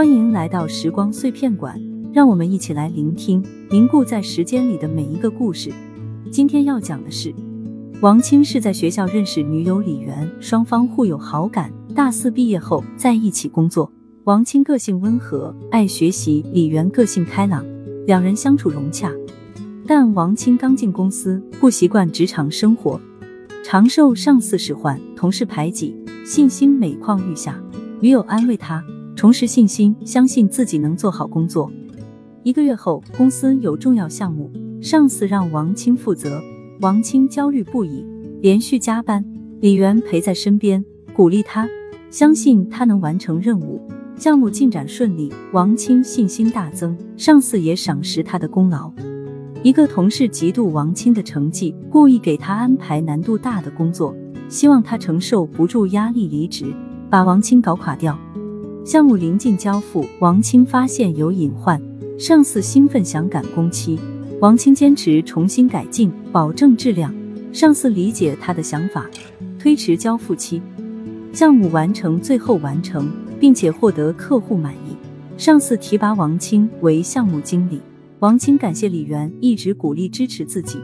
欢迎来到时光碎片馆，让我们一起来聆听凝固在时间里的每一个故事。今天要讲的是，王清是在学校认识女友李媛，双方互有好感，大四毕业后在一起工作。王清个性温和，爱学习；李媛个性开朗，两人相处融洽。但王清刚进公司，不习惯职场生活，常受上司使唤、同事排挤，信心每况愈下。女友安慰他，重拾信心，相信自己能做好工作。一个月后，公司有重要项目，上司让王清负责，王清焦虑不已，连续加班。李媛陪在身边，鼓励他，相信他能完成任务。项目进展顺利，王清信心大增，上司也赏识他的功劳。一个同事嫉妒王清的成绩，故意给他安排难度大的工作，希望他承受不住压力离职，把王清搞垮掉。项目临近交付，王清发现有隐患，上司兴奋想赶工期，王清坚持重新改进，保证质量。上司理解他的想法，推迟交付期，项目完成，最后完成。并且获得客户满意，上司提拔王清为项目经理。王清感谢李媛一直鼓励支持自己，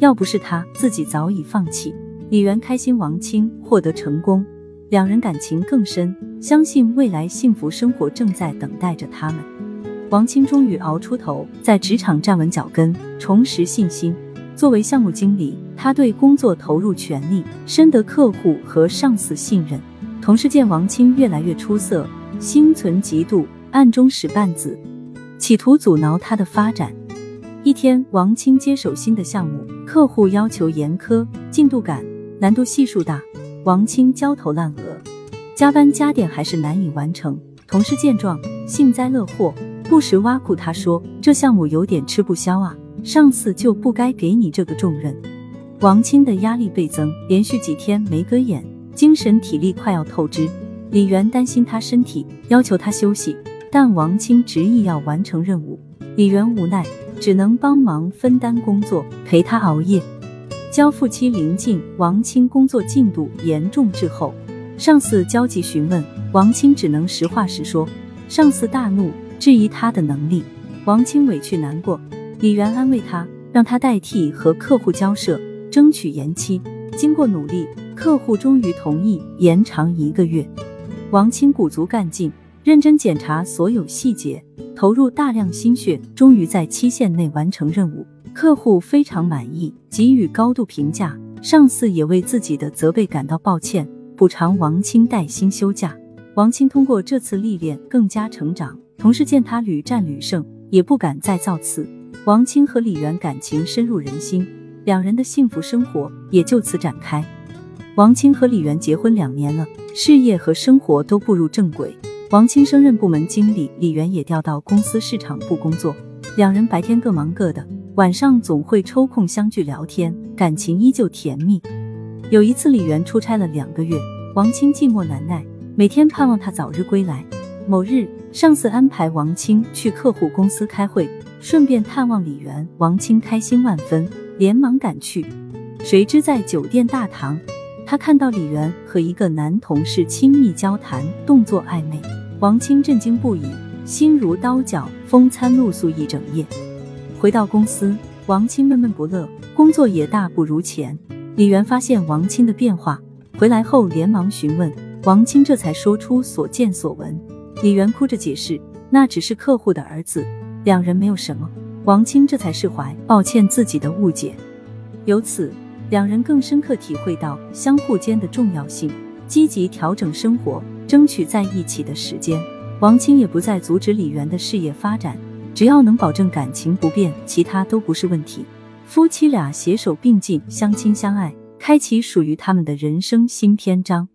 要不是他，自己早已放弃。李媛开心王清获得成功，两人感情更深，相信未来幸福生活正在等待着他们。王清终于熬出头，在职场站稳脚跟，重拾信心。作为项目经理，他对工作投入全力，深得客户和上司信任。同事见王清越来越出色，心存嫉妒，暗中使绊子，企图阻挠他的发展。一天，王清接手新的项目，客户要求严苛，进度赶，难度系数大，王清焦头烂额，加班加点还是难以完成。同事见状，幸灾乐祸，不时挖苦他说：“这项目有点吃不消啊，上司就不该给你这个重任。”王清的压力倍增，连续几天没合眼。精神体力快要透支，李媛担心他身体，要求他休息，但王清执意要完成任务。李媛无奈，只能帮忙分担工作，陪他熬夜。交付期临近，王清工作进度严重滞后，上司焦急询问，王清只能实话实说。上司大怒，质疑他的能力。王清委屈难过，李媛安慰他，让他代替和客户交涉，争取延期。经过努力。客户终于同意延长一个月，王清鼓足干劲，认真检查所有细节，投入大量心血，终于在期限内完成任务。客户非常满意，给予高度评价。上司也为自己的责备感到抱歉，补偿王清带薪休假。王清通过这次历练更加成长，同事见他屡战屡胜，也不敢再造次。王清和李媛感情深入人心，两人的幸福生活也就此展开。王清和李媛结婚两年了，事业和生活都步入正轨。王清升任部门经理，李媛也调到公司市场部工作。两人白天各忙各的，晚上总会抽空相聚聊天，感情依旧甜蜜。有一次，李媛出差了两个月，王清寂寞难耐，每天盼望他早日归来。某日，上司安排王清去客户公司开会，顺便探望李媛。王清开心万分，连忙赶去。谁知在酒店大堂。他看到李媛和一个男同事亲密交谈，动作暧昧，王清震惊不已，心如刀绞，风餐露宿一整夜。回到公司，王清闷闷不乐，工作也大不如前。李媛发现王清的变化，回来后连忙询问，王清这才说出所见所闻。李媛哭着解释，那只是客户的儿子，两人没有什么。王清这才释怀，抱歉自己的误解。由此。两人更深刻体会到相互间的重要性，积极调整生活，争取在一起的时间。王清也不再阻止李媛的事业发展，只要能保证感情不变，其他都不是问题。夫妻俩携手并进，相亲相爱，开启属于他们的人生新篇章。